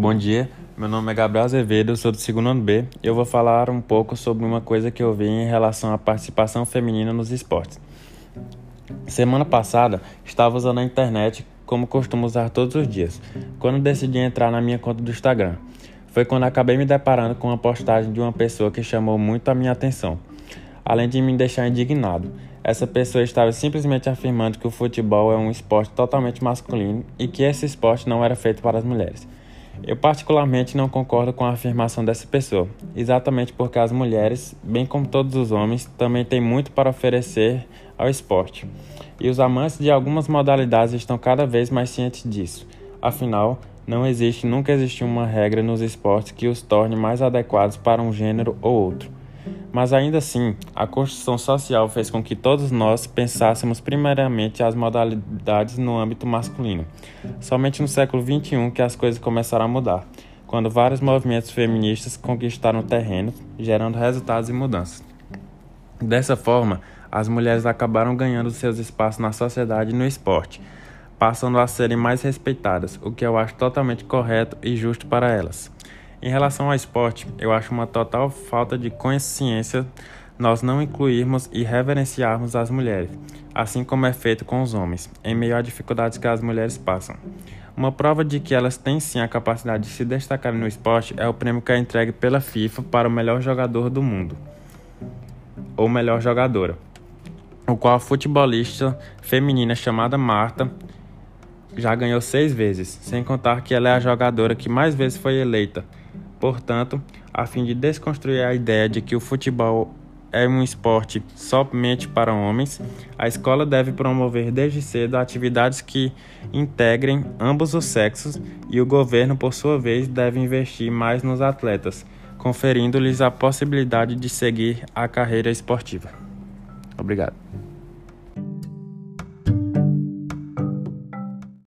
Bom dia, meu nome é Gabriel Azevedo, sou do segundo ano B e eu vou falar um pouco sobre uma coisa que eu vi em relação à participação feminina nos esportes. Semana passada, estava usando a internet como costumo usar todos os dias, quando decidi entrar na minha conta do Instagram. Foi quando acabei me deparando com uma postagem de uma pessoa que chamou muito a minha atenção, além de me deixar indignado. Essa pessoa estava simplesmente afirmando que o futebol é um esporte totalmente masculino e que esse esporte não era feito para as mulheres. Eu particularmente não concordo com a afirmação dessa pessoa, exatamente porque as mulheres, bem como todos os homens, também têm muito para oferecer ao esporte. E os amantes de algumas modalidades estão cada vez mais cientes disso. Afinal, não existe nunca existiu uma regra nos esportes que os torne mais adequados para um gênero ou outro. Mas ainda assim, a construção social fez com que todos nós pensássemos primeiramente as modalidades no âmbito masculino. Somente no século XXI que as coisas começaram a mudar, quando vários movimentos feministas conquistaram terreno, gerando resultados e mudanças. Dessa forma, as mulheres acabaram ganhando seus espaços na sociedade e no esporte, passando a serem mais respeitadas, o que eu acho totalmente correto e justo para elas. Em relação ao esporte, eu acho uma total falta de consciência nós não incluirmos e reverenciarmos as mulheres, assim como é feito com os homens, em meio às dificuldades que as mulheres passam. Uma prova de que elas têm sim a capacidade de se destacar no esporte é o prêmio que é entregue pela FIFA para o melhor jogador do mundo, ou melhor jogadora, o qual a futebolista feminina chamada Marta já ganhou seis vezes, sem contar que ela é a jogadora que mais vezes foi eleita Portanto, a fim de desconstruir a ideia de que o futebol é um esporte somente para homens, a escola deve promover desde cedo atividades que integrem ambos os sexos e o governo, por sua vez, deve investir mais nos atletas, conferindo-lhes a possibilidade de seguir a carreira esportiva. Obrigado.